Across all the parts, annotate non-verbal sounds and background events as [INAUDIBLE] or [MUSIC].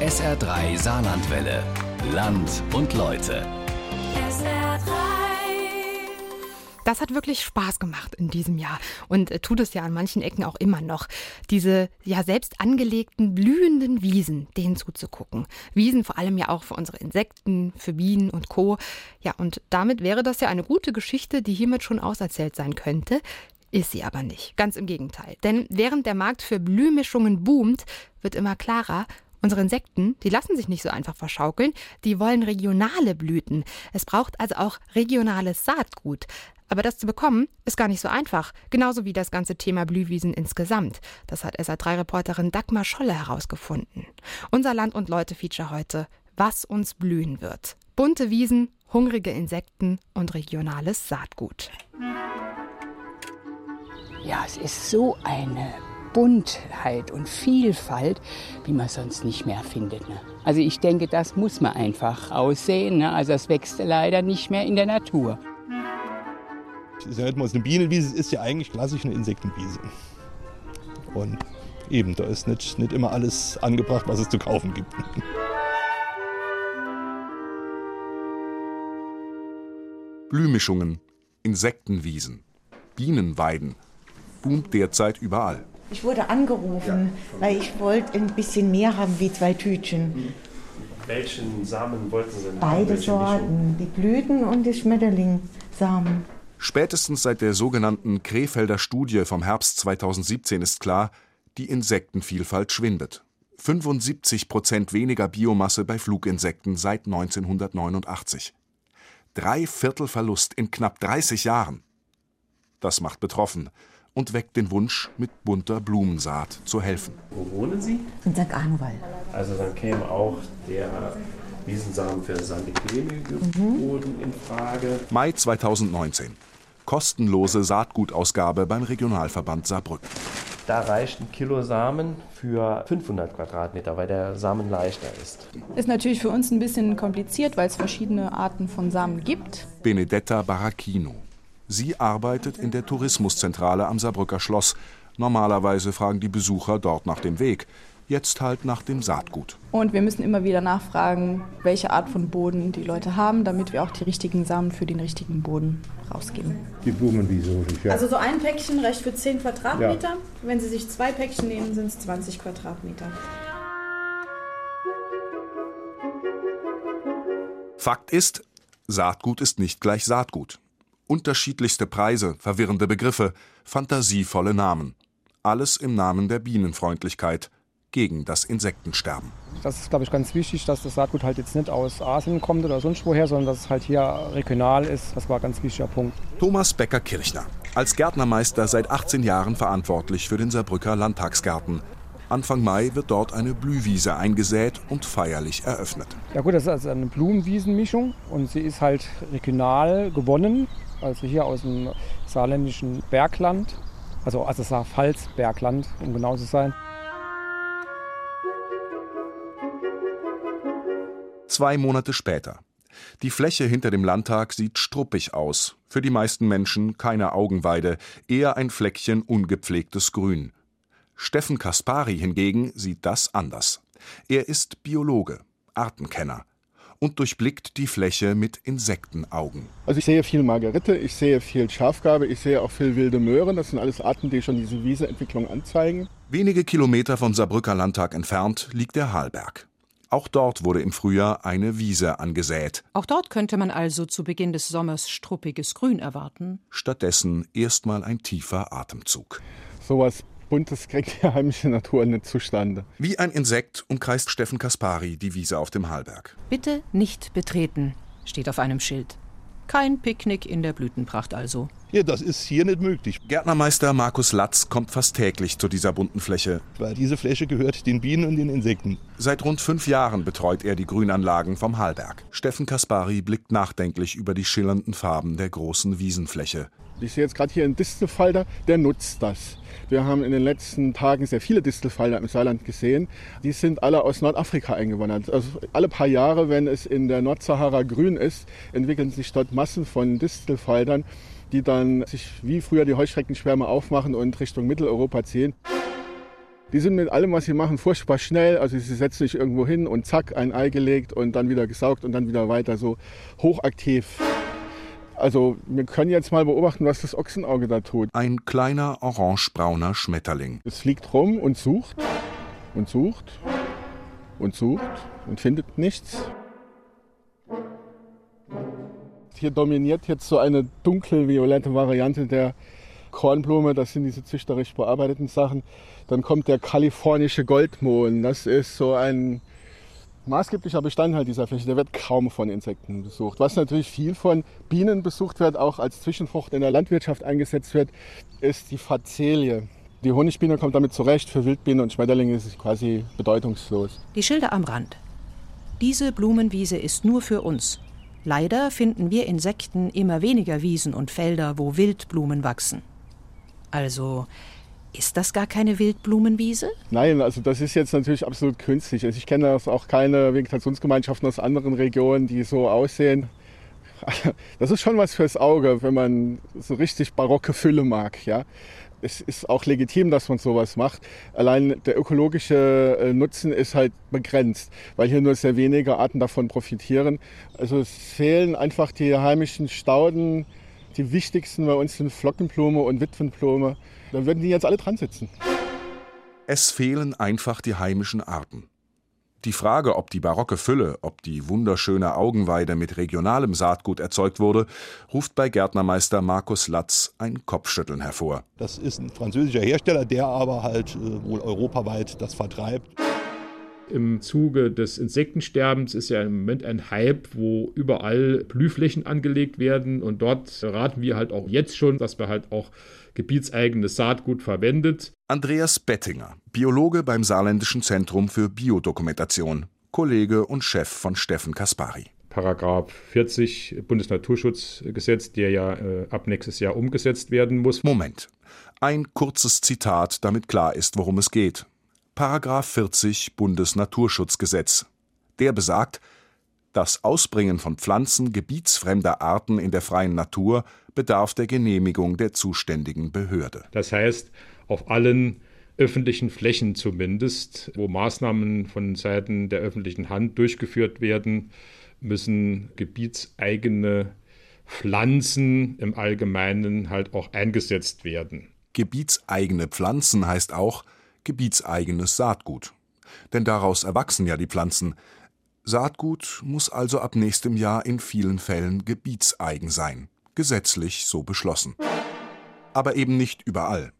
SR3 Saarlandwelle. Land und Leute. Das hat wirklich Spaß gemacht in diesem Jahr und äh, tut es ja an manchen Ecken auch immer noch. Diese ja selbst angelegten blühenden Wiesen, denen zuzugucken. Wiesen vor allem ja auch für unsere Insekten, für Bienen und Co. Ja, und damit wäre das ja eine gute Geschichte, die hiermit schon auserzählt sein könnte. Ist sie aber nicht. Ganz im Gegenteil. Denn während der Markt für Blühmischungen boomt, wird immer klarer, Unsere Insekten, die lassen sich nicht so einfach verschaukeln, die wollen regionale Blüten. Es braucht also auch regionales Saatgut. Aber das zu bekommen, ist gar nicht so einfach. Genauso wie das ganze Thema Blühwiesen insgesamt. Das hat SA3-Reporterin Dagmar Scholle herausgefunden. Unser Land- und Leute-Feature heute. Was uns blühen wird. Bunte Wiesen, hungrige Insekten und regionales Saatgut. Ja, es ist so eine Buntheit und Vielfalt, wie man sonst nicht mehr findet. Ne? Also ich denke, das muss man einfach aussehen. Ne? Also das wächst leider nicht mehr in der Natur. Ich sage mal, eine Bienenwiese ist ja eigentlich klassisch eine Insektenwiese. Und eben, da ist nicht, nicht immer alles angebracht, was es zu kaufen gibt. Blühmischungen, Insektenwiesen, Bienenweiden, boomt derzeit überall. Ich wurde angerufen, weil ich wollte ein bisschen mehr haben wie zwei Tütchen. Welchen Samen wollten Sie denn Beide Sorten, die Blüten und die Schmetterlingssamen. Spätestens seit der sogenannten Krefelder Studie vom Herbst 2017 ist klar, die Insektenvielfalt schwindet. 75 Prozent weniger Biomasse bei Fluginsekten seit 1989. Drei Viertel Verlust in knapp 30 Jahren. Das macht betroffen und weckt den Wunsch, mit bunter Blumensaat zu helfen. Wo wohnen Sie? In St. Arnwald. Also dann käme auch der Wiesensamen für sandiglehnige Boden in Frage. Mai 2019. Kostenlose Saatgutausgabe beim Regionalverband Saarbrücken. Da reicht ein Kilo Samen für 500 Quadratmeter, weil der Samen leichter ist. Ist natürlich für uns ein bisschen kompliziert, weil es verschiedene Arten von Samen gibt. Benedetta Baracchino. Sie arbeitet in der Tourismuszentrale am Saarbrücker Schloss. Normalerweise fragen die Besucher dort nach dem Weg. Jetzt halt nach dem Saatgut. Und wir müssen immer wieder nachfragen, welche Art von Boden die Leute haben, damit wir auch die richtigen Samen für den richtigen Boden rausgeben. Die Blumenwiese, ja. Also so ein Päckchen reicht für 10 Quadratmeter. Wenn Sie sich zwei Päckchen nehmen, sind es 20 Quadratmeter. Fakt ist, Saatgut ist nicht gleich Saatgut. Unterschiedlichste Preise, verwirrende Begriffe, fantasievolle Namen. Alles im Namen der Bienenfreundlichkeit gegen das Insektensterben. Das ist, glaube ich, ganz wichtig, dass das Saatgut halt jetzt nicht aus Asien kommt oder sonst woher, sondern dass es halt hier regional ist. Das war ein ganz wichtiger Punkt. Thomas Becker-Kirchner, als Gärtnermeister seit 18 Jahren verantwortlich für den Saarbrücker Landtagsgarten. Anfang Mai wird dort eine Blühwiese eingesät und feierlich eröffnet. Ja gut, das ist also eine Blumenwiesenmischung und sie ist halt regional gewonnen, also hier aus dem saarländischen Bergland, also also Saarpfalz-Bergland, um genau zu sein. Zwei Monate später. Die Fläche hinter dem Landtag sieht struppig aus. Für die meisten Menschen keine Augenweide, eher ein Fleckchen ungepflegtes Grün. Steffen Kaspari hingegen sieht das anders. Er ist Biologe, Artenkenner und durchblickt die Fläche mit Insektenaugen. Also ich sehe viel Margerite, ich sehe viel Schafgarbe, ich sehe auch viel wilde Möhren. Das sind alles Arten, die schon diese Wieseentwicklung anzeigen. Wenige Kilometer vom Saarbrücker Landtag entfernt liegt der Halberg. Auch dort wurde im Frühjahr eine Wiese angesät. Auch dort könnte man also zu Beginn des Sommers struppiges Grün erwarten. Stattdessen erstmal ein tiefer Atemzug. Sowas Buntes kriegt die heimische Natur nicht zustande. Wie ein Insekt umkreist Steffen Kaspari die Wiese auf dem Hallberg. Bitte nicht betreten, steht auf einem Schild. Kein Picknick in der Blütenpracht also. Ja, das ist hier nicht möglich. Gärtnermeister Markus Latz kommt fast täglich zu dieser bunten Fläche. Weil diese Fläche gehört den Bienen und den Insekten. Seit rund fünf Jahren betreut er die Grünanlagen vom Hallberg. Steffen Kaspari blickt nachdenklich über die schillernden Farben der großen Wiesenfläche. Ich sehe jetzt gerade hier einen Distelfalter, der nutzt das. Wir haben in den letzten Tagen sehr viele Distelfalter im Saarland gesehen. Die sind alle aus Nordafrika eingewandert. Also alle paar Jahre, wenn es in der Nordsahara grün ist, entwickeln sich dort Massen von Distelfaltern, die dann sich wie früher die Heuschreckenschwärme aufmachen und Richtung Mitteleuropa ziehen. Die sind mit allem, was sie machen, furchtbar schnell. Also sie setzen sich irgendwo hin und zack, ein Ei gelegt und dann wieder gesaugt und dann wieder weiter so hochaktiv. Also wir können jetzt mal beobachten, was das Ochsenauge da tut. Ein kleiner orangebrauner Schmetterling. Es fliegt rum und sucht und sucht und sucht und findet nichts. Hier dominiert jetzt so eine dunkelviolette Variante der Kornblume. Das sind diese züchterisch bearbeiteten Sachen. Dann kommt der kalifornische Goldmohn. Das ist so ein maßgeblicher Bestandteil dieser Fläche. Der wird kaum von Insekten besucht. Was natürlich viel von Bienen besucht wird, auch als Zwischenfrucht in der Landwirtschaft eingesetzt wird, ist die Fazelie. Die Honigbiene kommt damit zurecht. Für Wildbienen und Schmetterlinge ist es quasi bedeutungslos. Die Schilder am Rand. Diese Blumenwiese ist nur für uns. Leider finden wir Insekten immer weniger Wiesen und Felder, wo Wildblumen wachsen. Also ist das gar keine Wildblumenwiese? Nein, also das ist jetzt natürlich absolut künstlich. Also ich kenne auch keine Vegetationsgemeinschaften aus anderen Regionen, die so aussehen. [LAUGHS] Das ist schon was fürs Auge, wenn man so richtig barocke Fülle mag. Ja? Es ist auch legitim, dass man sowas macht. Allein der ökologische äh, Nutzen ist halt begrenzt, weil hier nur sehr wenige Arten davon profitieren. Also es fehlen einfach die heimischen Stauden. Die wichtigsten bei uns sind Flockenblume und Witwenblume. Da würden die jetzt alle dran sitzen. Es fehlen einfach die heimischen Arten. Die Frage, ob die barocke Fülle, ob die wunderschöne Augenweide mit regionalem Saatgut erzeugt wurde, ruft bei Gärtnermeister Markus Latz ein Kopfschütteln hervor. Das ist ein französischer Hersteller, der aber halt äh, wohl europaweit das vertreibt. Im Zuge des Insektensterbens ist ja im Moment ein Hype, wo überall Blühflächen angelegt werden. Und dort raten wir halt auch jetzt schon, dass wir halt auch gebietseigenes Saatgut verwendet. Andreas Bettinger, Biologe beim Saarländischen Zentrum für Biodokumentation, Kollege und Chef von Steffen Kaspari. Paragraph 40 Bundesnaturschutzgesetz, der ja äh, ab nächstes Jahr umgesetzt werden muss. Moment. Ein kurzes Zitat, damit klar ist, worum es geht. Paragraph 40 Bundesnaturschutzgesetz. Der besagt, das Ausbringen von Pflanzen gebietsfremder Arten in der freien Natur bedarf der Genehmigung der zuständigen Behörde. Das heißt, auf allen öffentlichen Flächen zumindest, wo Maßnahmen von Seiten der öffentlichen Hand durchgeführt werden, müssen gebietseigene Pflanzen im Allgemeinen halt auch eingesetzt werden. Gebietseigene Pflanzen heißt auch, gebietseigenes Saatgut. Denn daraus erwachsen ja die Pflanzen. Saatgut muss also ab nächstem Jahr in vielen Fällen gebietseigen sein, gesetzlich so beschlossen. Aber eben nicht überall.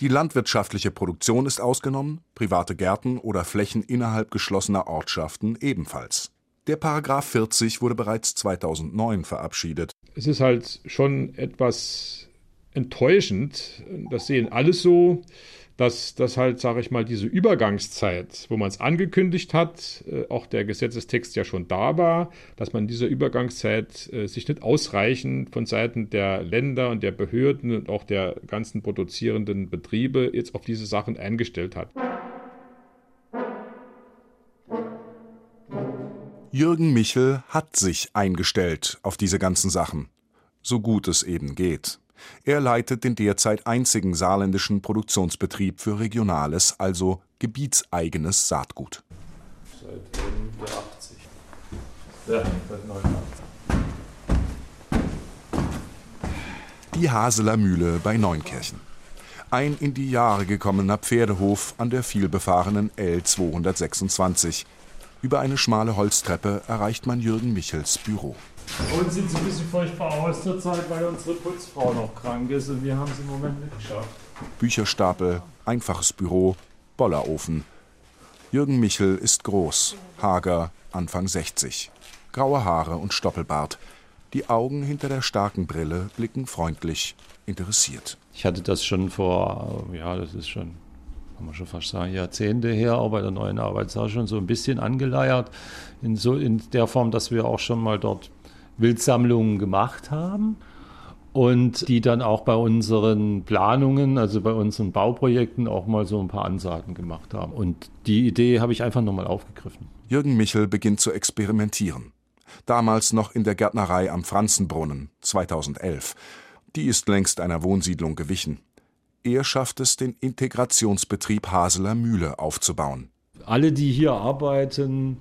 Die landwirtschaftliche Produktion ist ausgenommen, private Gärten oder Flächen innerhalb geschlossener Ortschaften ebenfalls. Der Paragraph 40 wurde bereits 2009 verabschiedet. Es ist halt schon etwas enttäuschend, das sehen alle so, dass das halt, sage ich mal, diese Übergangszeit, wo man es angekündigt hat, äh, auch der Gesetzestext ja schon da war, dass man in dieser Übergangszeit äh, sich nicht ausreichend von Seiten der Länder und der Behörden und auch der ganzen produzierenden Betriebe jetzt auf diese Sachen eingestellt hat. Jürgen Michel hat sich eingestellt auf diese ganzen Sachen, so gut es eben geht. Er leitet den derzeit einzigen saarländischen Produktionsbetrieb für regionales, also gebietseigenes Saatgut. Seit Ende 80. Ja, seit 89. Die Haseler Mühle bei Neunkirchen. Ein in die Jahre gekommener Pferdehof an der vielbefahrenen L 226. Über eine schmale Holztreppe erreicht man Jürgen Michels Büro. Und sieht ein bisschen furchtbar aus zur Zeit, weil unsere Putzfrau noch krank ist und wir haben es im Moment nicht geschafft. Bücherstapel, einfaches Büro, Bollerofen. Jürgen Michel ist groß, hager, Anfang 60. Graue Haare und Stoppelbart. Die Augen hinter der starken Brille blicken freundlich, interessiert. Ich hatte das schon vor, ja, das ist schon, kann man schon fast sagen, Jahrzehnte her, auch bei der neuen Arbeitssache schon so ein bisschen angeleiert. In, so, in der Form, dass wir auch schon mal dort Wildsammlungen gemacht haben und die dann auch bei unseren Planungen, also bei unseren Bauprojekten auch mal so ein paar Ansagen gemacht haben. Und die Idee habe ich einfach nochmal aufgegriffen. Jürgen Michel beginnt zu experimentieren. Damals noch in der Gärtnerei am Franzenbrunnen, 2011. Die ist längst einer Wohnsiedlung gewichen. Er schafft es, den Integrationsbetrieb Haseler Mühle aufzubauen. Alle, die hier arbeiten,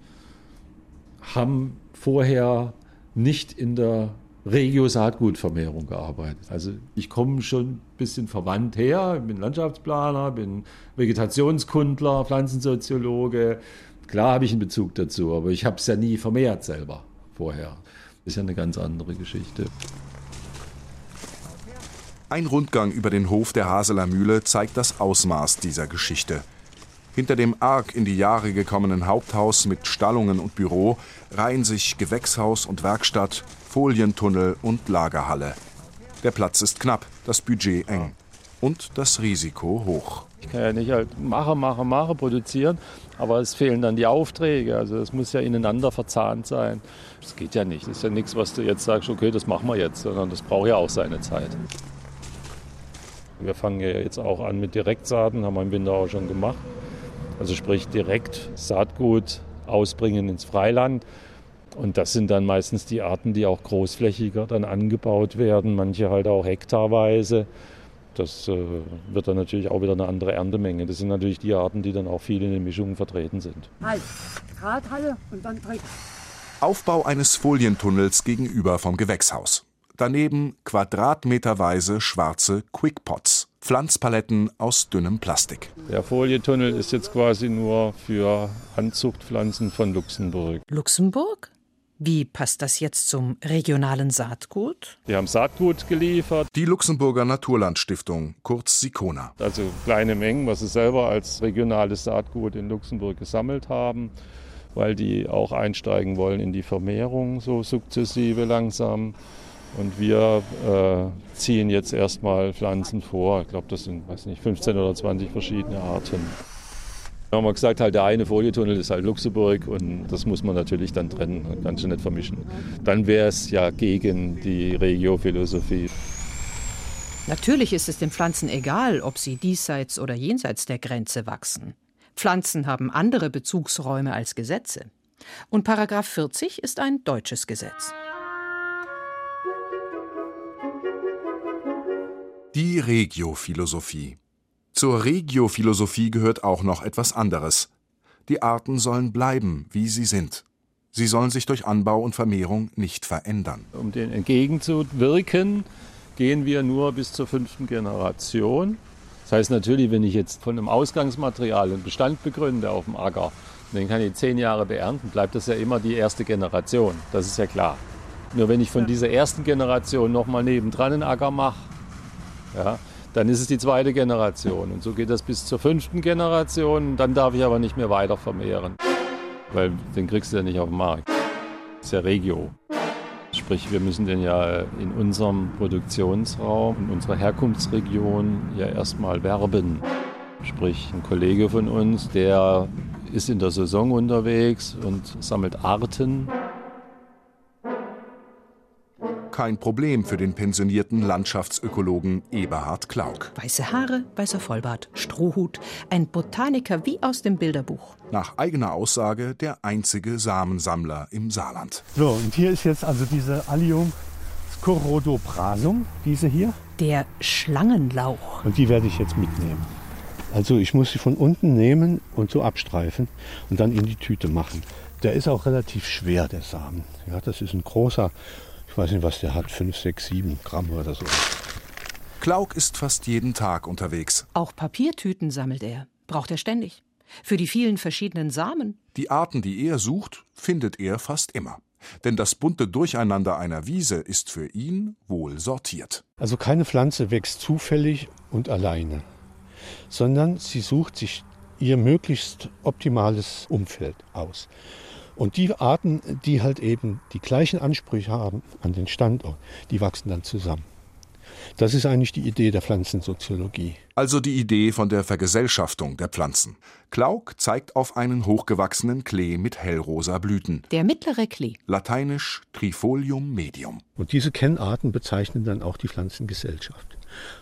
haben vorher nicht in der Regio-Saatgutvermehrung gearbeitet. Also ich komme schon ein bisschen verwandt her, bin Landschaftsplaner, bin Vegetationskundler, Pflanzensoziologe. Klar habe ich einen Bezug dazu, aber ich habe es ja nie vermehrt selber vorher. Das ist ja eine ganz andere Geschichte. Ein Rundgang über den Hof der Haseler Mühle zeigt das Ausmaß dieser Geschichte. Hinter dem arg in die Jahre gekommenen Haupthaus mit Stallungen und Büro reihen sich Gewächshaus und Werkstatt, Folientunnel und Lagerhalle. Der Platz ist knapp, das Budget eng und das Risiko hoch. Ich kann ja nicht halt mache, mache, mache produzieren, aber es fehlen dann die Aufträge. Also es muss ja ineinander verzahnt sein. Das geht ja nicht. Das ist ja nichts, was du jetzt sagst, okay, das machen wir jetzt, sondern das braucht ja auch seine Zeit. Wir fangen ja jetzt auch an mit Direktsaaten, haben wir im Winter auch schon gemacht. Also sprich direkt Saatgut ausbringen ins Freiland. Und das sind dann meistens die Arten, die auch großflächiger dann angebaut werden, manche halt auch hektarweise. Das äh, wird dann natürlich auch wieder eine andere Erntemenge. Das sind natürlich die Arten, die dann auch viel in den Mischungen vertreten sind. Halt, Drahthalle und dann Tritt. Aufbau eines Folientunnels gegenüber vom Gewächshaus. Daneben quadratmeterweise schwarze Quickpots, Pflanzpaletten aus dünnem Plastik. Der Folientunnel ist jetzt quasi nur für Anzuchtpflanzen von Luxemburg. Luxemburg? Wie passt das jetzt zum regionalen Saatgut? Wir haben Saatgut geliefert. Die Luxemburger Naturlandstiftung, kurz Sikona. Also kleine Mengen, was sie selber als regionales Saatgut in Luxemburg gesammelt haben, weil die auch einsteigen wollen in die Vermehrung, so sukzessive langsam. Und wir äh, ziehen jetzt erstmal Pflanzen vor. Ich glaube, das sind, weiß nicht, 15 oder 20 verschiedene Arten. Da haben gesagt, halt der eine Folietunnel ist halt Luxemburg und das muss man natürlich dann trennen, kannst du nicht vermischen. Dann wäre es ja gegen die Regiophilosophie. Natürlich ist es den Pflanzen egal, ob sie diesseits oder jenseits der Grenze wachsen. Pflanzen haben andere Bezugsräume als Gesetze. Und Paragraph 40 ist ein deutsches Gesetz. Die Regiophilosophie. Zur Regiophilosophie gehört auch noch etwas anderes. Die Arten sollen bleiben, wie sie sind. Sie sollen sich durch Anbau und Vermehrung nicht verändern. Um dem entgegenzuwirken, gehen wir nur bis zur fünften Generation. Das heißt natürlich, wenn ich jetzt von einem Ausgangsmaterial einen Bestand begründe auf dem Acker, den kann ich zehn Jahre beernten, bleibt das ja immer die erste Generation. Das ist ja klar. Nur wenn ich von dieser ersten Generation nochmal nebendran einen Acker mache, ja, dann ist es die zweite Generation. Und so geht das bis zur fünften Generation. Dann darf ich aber nicht mehr weiter vermehren, weil den kriegst du ja nicht auf dem Markt. Das ist ja Regio. Sprich, wir müssen den ja in unserem Produktionsraum, in unserer Herkunftsregion ja erstmal werben. Sprich, ein Kollege von uns, der ist in der Saison unterwegs und sammelt Arten kein Problem für den pensionierten Landschaftsökologen Eberhard Klauk. Weiße Haare, weißer Vollbart, Strohhut, ein Botaniker wie aus dem Bilderbuch. Nach eigener Aussage der einzige Samensammler im Saarland. So, und hier ist jetzt also diese Allium scorodoprasum, diese hier. Der Schlangenlauch. Und die werde ich jetzt mitnehmen. Also ich muss sie von unten nehmen und so abstreifen und dann in die Tüte machen. Der ist auch relativ schwer, der Samen. Ja, das ist ein großer ich weiß nicht, was der hat, 5, 6, 7 Gramm oder so. Klauk ist fast jeden Tag unterwegs. Auch Papiertüten sammelt er. Braucht er ständig. Für die vielen verschiedenen Samen. Die Arten, die er sucht, findet er fast immer. Denn das bunte Durcheinander einer Wiese ist für ihn wohl sortiert. Also keine Pflanze wächst zufällig und alleine, sondern sie sucht sich ihr möglichst optimales Umfeld aus. Und die Arten, die halt eben die gleichen Ansprüche haben an den Standort, die wachsen dann zusammen. Das ist eigentlich die Idee der Pflanzensoziologie. Also die Idee von der Vergesellschaftung der Pflanzen. Klauk zeigt auf einen hochgewachsenen Klee mit hellrosa Blüten. Der mittlere Klee. Lateinisch Trifolium medium. Und diese Kennarten bezeichnen dann auch die Pflanzengesellschaft.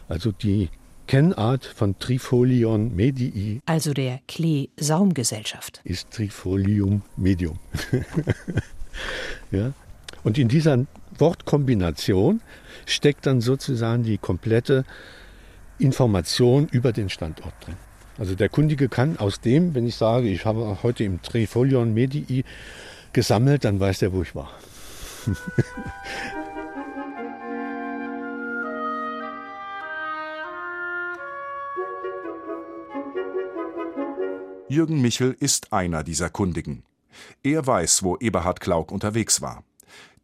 Also die Kennart von Trifolion medii. Also der Klee-Saumgesellschaft. Ist Trifolium medium. [LAUGHS] ja? Und in dieser Wortkombination steckt dann sozusagen die komplette Information über den Standort drin. Also der Kundige kann aus dem, wenn ich sage, ich habe heute im Trifolion Medii gesammelt, dann weiß der, wo ich war. [LAUGHS] Jürgen Michel ist einer dieser Kundigen. Er weiß, wo Eberhard Klauk unterwegs war.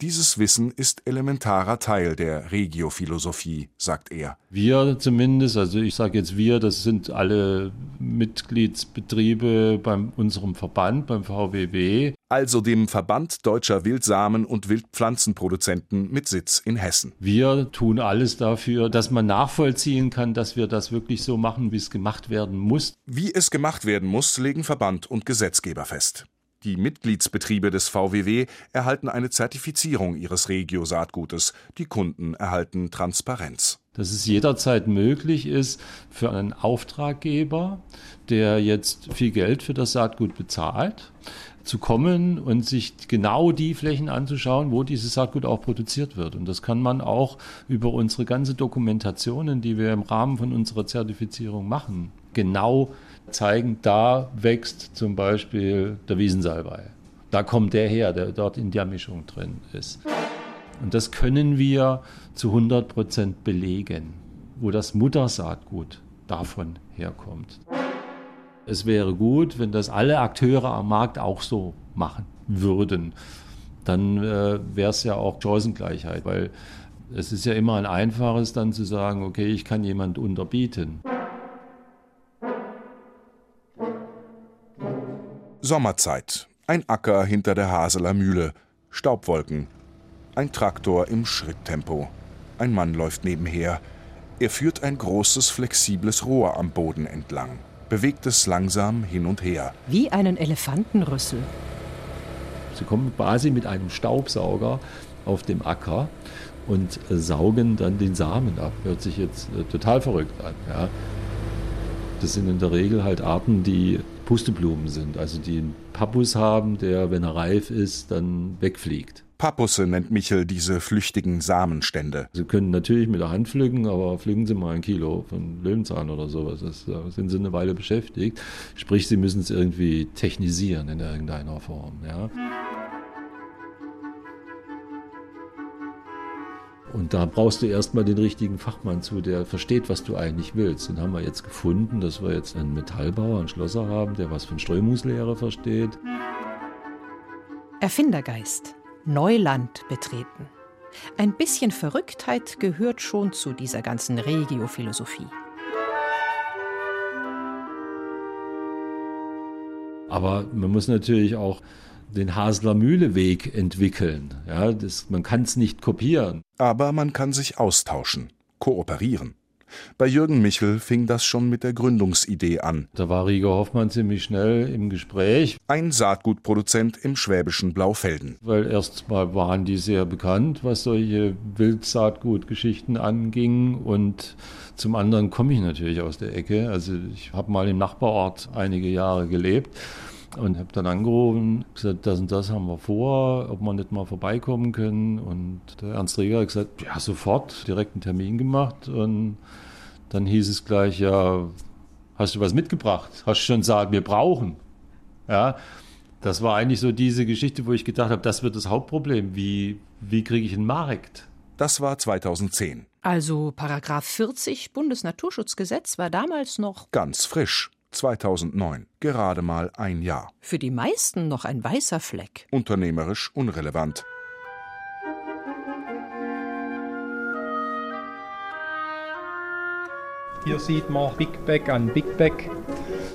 Dieses Wissen ist elementarer Teil der Regiophilosophie, sagt er. Wir zumindest, also ich sage jetzt wir, das sind alle Mitgliedsbetriebe bei unserem Verband, beim VWW. Also dem Verband deutscher Wildsamen- und Wildpflanzenproduzenten mit Sitz in Hessen. Wir tun alles dafür, dass man nachvollziehen kann, dass wir das wirklich so machen, wie es gemacht werden muss. Wie es gemacht werden muss, legen Verband und Gesetzgeber fest. Die Mitgliedsbetriebe des VWW erhalten eine Zertifizierung ihres Regio-Saatgutes. Die Kunden erhalten Transparenz. Dass es jederzeit möglich ist für einen Auftraggeber, der jetzt viel Geld für das Saatgut bezahlt, zu kommen und sich genau die Flächen anzuschauen, wo dieses Saatgut auch produziert wird. Und das kann man auch über unsere ganze Dokumentationen, die wir im Rahmen von unserer Zertifizierung machen, genau zeigen, da wächst zum Beispiel der Wiesensalbei. Da kommt der her, der dort in der Mischung drin ist. Und das können wir zu 100 Prozent belegen, wo das Muttersaatgut davon herkommt. Es wäre gut, wenn das alle Akteure am Markt auch so machen würden. Dann äh, wäre es ja auch Chancengleichheit, weil es ist ja immer ein einfaches dann zu sagen, okay, ich kann jemand unterbieten. Sommerzeit. Ein Acker hinter der Haseler Mühle. Staubwolken. Ein Traktor im Schritttempo. Ein Mann läuft nebenher. Er führt ein großes, flexibles Rohr am Boden entlang, bewegt es langsam hin und her. Wie einen Elefantenrüssel. Sie kommen quasi mit einem Staubsauger auf dem Acker und saugen dann den Samen ab. Hört sich jetzt äh, total verrückt an. Ja. Das sind in der Regel halt Arten, die Pusteblumen sind, also die einen Pappus haben, der, wenn er reif ist, dann wegfliegt. Pappusse nennt Michel diese flüchtigen Samenstände. Sie können natürlich mit der Hand pflücken, aber pflücken Sie mal ein Kilo von Löwenzahn oder sowas. Das, da sind Sie eine Weile beschäftigt. Sprich, Sie müssen es irgendwie technisieren in irgendeiner Form. Ja. Und da brauchst du erstmal den richtigen Fachmann zu, der versteht, was du eigentlich willst. Den haben wir jetzt gefunden, dass wir jetzt einen Metallbauer, einen Schlosser haben, der was von Strömungslehre versteht. Erfindergeist. Neuland betreten. Ein bisschen Verrücktheit gehört schon zu dieser ganzen Regiophilosophie. Aber man muss natürlich auch den Hasler Mühleweg entwickeln. Ja, das, man kann es nicht kopieren. Aber man kann sich austauschen, kooperieren. Bei Jürgen Michel fing das schon mit der Gründungsidee an. Da war Rieger Hoffmann ziemlich schnell im Gespräch. Ein Saatgutproduzent im schwäbischen Blaufelden. Weil erst mal waren die sehr bekannt, was solche Wildsaatgutgeschichten anging. Und zum anderen komme ich natürlich aus der Ecke. Also ich habe mal im Nachbarort einige Jahre gelebt und habe dann angerufen, gesagt, das und das haben wir vor, ob wir nicht mal vorbeikommen können. Und der Ernst Reger hat gesagt, ja, sofort, direkt einen Termin gemacht. Und dann hieß es gleich, ja, hast du was mitgebracht? Hast du schon Saat, wir brauchen? Ja, das war eigentlich so diese Geschichte, wo ich gedacht habe, das wird das Hauptproblem. Wie, wie kriege ich einen Markt? Das war 2010. Also Paragraph 40 Bundesnaturschutzgesetz war damals noch ganz frisch. 2009, gerade mal ein Jahr. Für die meisten noch ein weißer Fleck. Unternehmerisch unrelevant. Hier sieht man Big Bag an Big Bag.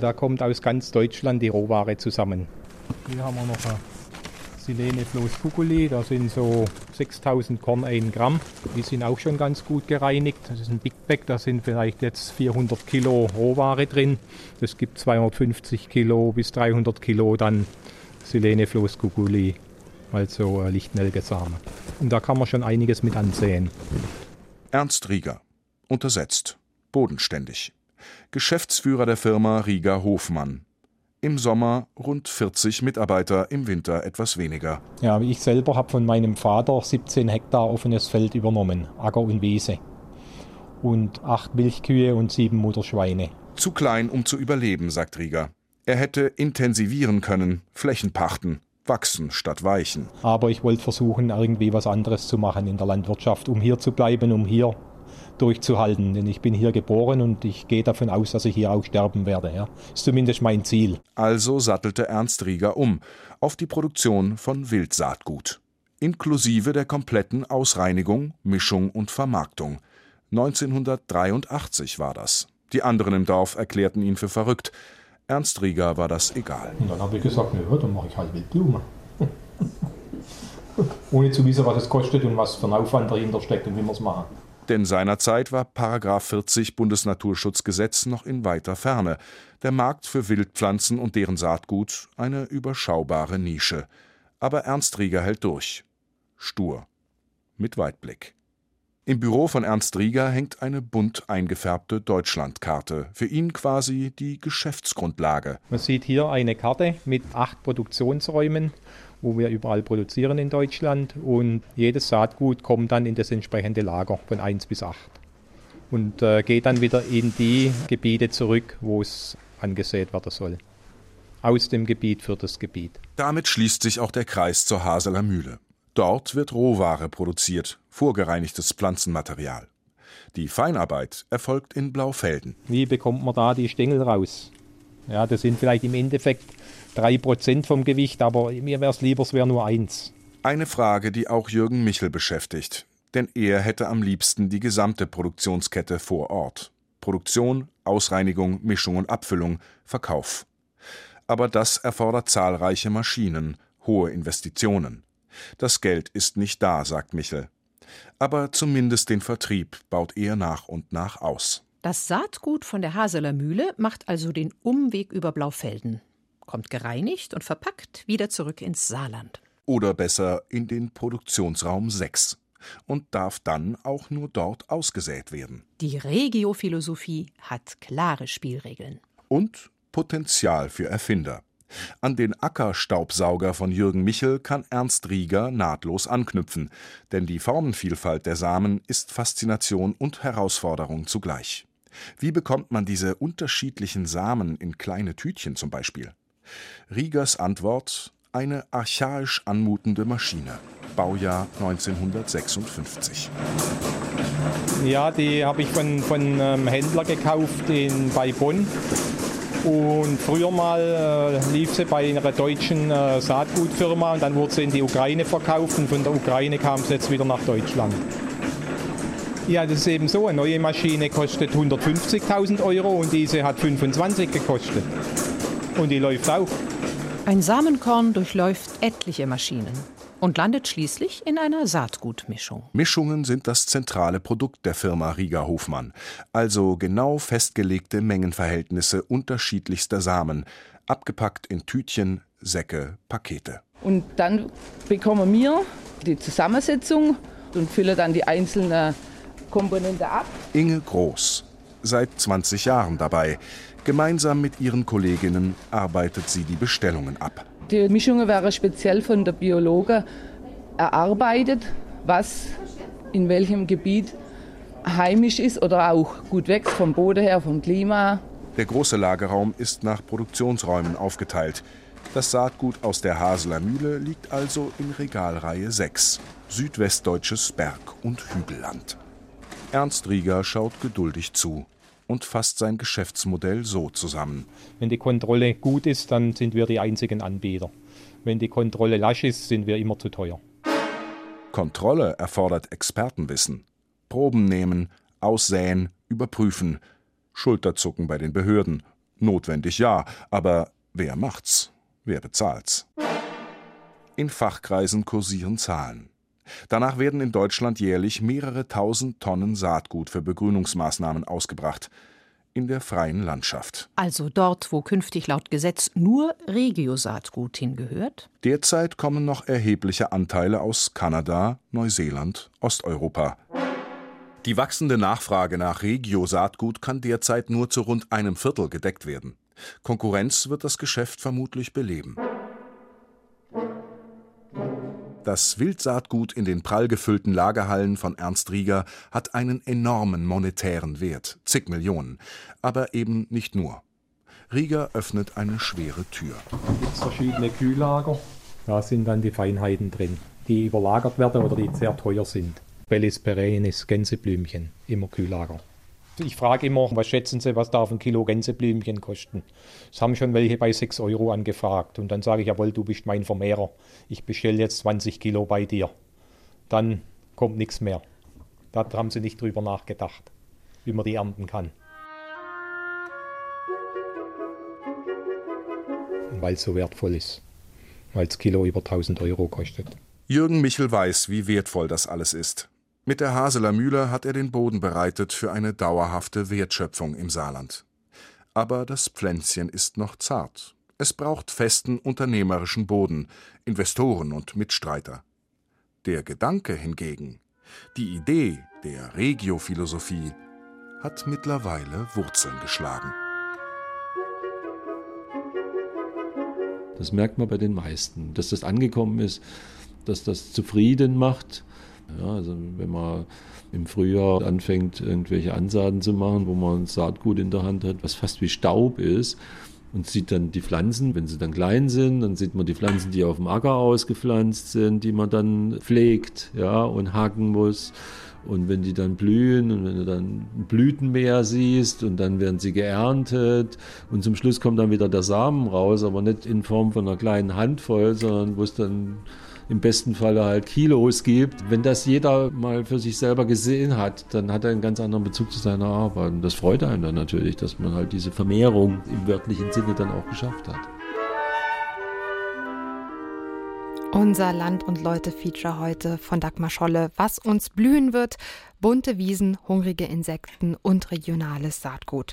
Da kommt aus ganz Deutschland die Rohware zusammen. Hier haben wir noch ein Silene Floß Fuguli, da sind so 6000 Korn 1 Gramm. Die sind auch schon ganz gut gereinigt. Das ist ein Big Bag, da sind vielleicht jetzt 400 Kilo Rohware drin. Es gibt 250 Kilo bis 300 Kilo dann Silene Floß Fuguli, also äh, Lichtnelkesamen. Und da kann man schon einiges mit ansehen. Ernst Rieger, untersetzt, bodenständig. Geschäftsführer der Firma Rieger Hofmann, im Sommer rund 40 Mitarbeiter, im Winter etwas weniger. Ja, ich selber habe von meinem Vater 17 Hektar offenes Feld übernommen, Acker und Wiese. und acht Milchkühe und sieben Mutterschweine. Zu klein, um zu überleben, sagt Rieger. Er hätte intensivieren können, Flächen pachten, wachsen statt weichen. Aber ich wollte versuchen, irgendwie was anderes zu machen in der Landwirtschaft, um hier zu bleiben, um hier durchzuhalten. Denn ich bin hier geboren und ich gehe davon aus, dass ich hier auch sterben werde. Ja. Ist zumindest mein Ziel. Also sattelte Ernst Rieger um auf die Produktion von Wildsaatgut. Inklusive der kompletten Ausreinigung, Mischung und Vermarktung. 1983 war das. Die anderen im Dorf erklärten ihn für verrückt. Ernst Rieger war das egal. Und dann habe ich gesagt, na ja, dann mache ich halt Wildblumen. [LAUGHS] Ohne zu wissen, was es kostet und was für ein Aufwand dahinter steckt und wie wir es machen. Denn seinerzeit war Paragraph 40 Bundesnaturschutzgesetz noch in weiter Ferne. Der Markt für Wildpflanzen und deren Saatgut eine überschaubare Nische. Aber Ernst Rieger hält durch. Stur. Mit Weitblick. Im Büro von Ernst Rieger hängt eine bunt eingefärbte Deutschlandkarte. Für ihn quasi die Geschäftsgrundlage. Man sieht hier eine Karte mit acht Produktionsräumen wo wir überall produzieren in Deutschland. Und jedes Saatgut kommt dann in das entsprechende Lager von 1 bis 8 und äh, geht dann wieder in die Gebiete zurück, wo es angesät werden soll. Aus dem Gebiet für das Gebiet. Damit schließt sich auch der Kreis zur Haseler Mühle. Dort wird Rohware produziert, vorgereinigtes Pflanzenmaterial. Die Feinarbeit erfolgt in Blaufelden. Wie bekommt man da die Stängel raus? Ja, das sind vielleicht im Endeffekt 3% vom Gewicht, aber mir wäre es lieber, es wäre nur eins. Eine Frage, die auch Jürgen Michel beschäftigt. Denn er hätte am liebsten die gesamte Produktionskette vor Ort. Produktion, Ausreinigung, Mischung und Abfüllung, Verkauf. Aber das erfordert zahlreiche Maschinen, hohe Investitionen. Das Geld ist nicht da, sagt Michel. Aber zumindest den Vertrieb baut er nach und nach aus. Das Saatgut von der Haseler Mühle macht also den Umweg über Blaufelden kommt gereinigt und verpackt wieder zurück ins Saarland. Oder besser in den Produktionsraum 6 und darf dann auch nur dort ausgesät werden. Die Regiophilosophie hat klare Spielregeln. Und Potenzial für Erfinder. An den Ackerstaubsauger von Jürgen Michel kann Ernst Rieger nahtlos anknüpfen, denn die Formenvielfalt der Samen ist Faszination und Herausforderung zugleich. Wie bekommt man diese unterschiedlichen Samen in kleine Tütchen zum Beispiel? Riegers Antwort eine archaisch anmutende Maschine. Baujahr 1956. Ja, die habe ich von, von einem Händler gekauft in, bei Bonn. Und früher mal äh, lief sie bei einer deutschen äh, Saatgutfirma und dann wurde sie in die Ukraine verkauft und von der Ukraine kam sie jetzt wieder nach Deutschland. Ja, das ist eben so. Eine neue Maschine kostet 150.000 Euro und diese hat 25 gekostet. Und die läuft auch. Ein Samenkorn durchläuft etliche Maschinen und landet schließlich in einer Saatgutmischung. Mischungen sind das zentrale Produkt der Firma Rieger Hofmann, also genau festgelegte Mengenverhältnisse unterschiedlichster Samen, abgepackt in Tütchen, Säcke, Pakete. Und dann bekommen wir die Zusammensetzung und füllen dann die einzelnen Komponenten ab. Inge Groß, seit 20 Jahren dabei. Gemeinsam mit ihren Kolleginnen arbeitet sie die Bestellungen ab. Die Mischungen werden speziell von der Biologe erarbeitet, was in welchem Gebiet heimisch ist oder auch gut wächst vom Boden her, vom Klima. Der große Lagerraum ist nach Produktionsräumen aufgeteilt. Das Saatgut aus der Haseler Mühle liegt also in Regalreihe 6, südwestdeutsches Berg- und Hügelland. Ernst Rieger schaut geduldig zu und fasst sein Geschäftsmodell so zusammen. Wenn die Kontrolle gut ist, dann sind wir die einzigen Anbieter. Wenn die Kontrolle lasch ist, sind wir immer zu teuer. Kontrolle erfordert Expertenwissen. Proben nehmen, aussäen, überprüfen. Schulterzucken bei den Behörden. Notwendig ja, aber wer macht's? Wer bezahlt's? In Fachkreisen kursieren Zahlen. Danach werden in Deutschland jährlich mehrere tausend Tonnen Saatgut für Begrünungsmaßnahmen ausgebracht. In der freien Landschaft. Also dort, wo künftig laut Gesetz nur Regiosaatgut hingehört? Derzeit kommen noch erhebliche Anteile aus Kanada, Neuseeland, Osteuropa. Die wachsende Nachfrage nach Regiosaatgut kann derzeit nur zu rund einem Viertel gedeckt werden. Konkurrenz wird das Geschäft vermutlich beleben. Das Wildsaatgut in den prall gefüllten Lagerhallen von Ernst Rieger hat einen enormen monetären Wert, zig Millionen. Aber eben nicht nur. Rieger öffnet eine schwere Tür. Da gibt es verschiedene Kühllager. Da sind dann die Feinheiten drin, die überlagert werden oder die sehr teuer sind. Bellis perennis, Gänseblümchen, immer Kühllager. Ich frage immer, was schätzen Sie, was darf ein Kilo Gänseblümchen kosten? Es haben schon welche bei 6 Euro angefragt. Und dann sage ich, jawohl, du bist mein Vermehrer. Ich bestelle jetzt 20 Kilo bei dir. Dann kommt nichts mehr. Da haben sie nicht drüber nachgedacht, wie man die ernten kann. Weil es so wertvoll ist. Weil das Kilo über 1000 Euro kostet. Jürgen Michel weiß, wie wertvoll das alles ist. Mit der Haseler Mühle hat er den Boden bereitet für eine dauerhafte Wertschöpfung im Saarland. Aber das Pflänzchen ist noch zart. Es braucht festen unternehmerischen Boden, Investoren und Mitstreiter. Der Gedanke hingegen, die Idee der Regiophilosophie, hat mittlerweile Wurzeln geschlagen. Das merkt man bei den meisten, dass das angekommen ist, dass das zufrieden macht ja, also wenn man im Frühjahr anfängt, irgendwelche Ansaaten zu machen, wo man Saatgut in der Hand hat, was fast wie Staub ist, und sieht dann die Pflanzen, wenn sie dann klein sind, dann sieht man die Pflanzen, die auf dem Acker ausgepflanzt sind, die man dann pflegt, ja, und hacken muss. Und wenn die dann blühen und wenn du dann ein Blütenmeer siehst und dann werden sie geerntet und zum Schluss kommt dann wieder der Samen raus, aber nicht in Form von einer kleinen Handvoll, sondern wo es dann im besten Falle halt Kilos gibt. Wenn das jeder mal für sich selber gesehen hat, dann hat er einen ganz anderen Bezug zu seiner Arbeit. Und das freut einen dann natürlich, dass man halt diese Vermehrung im wörtlichen Sinne dann auch geschafft hat. Unser Land- und Leute-Feature heute von Dagmar Scholle. Was uns blühen wird, bunte Wiesen, hungrige Insekten und regionales Saatgut.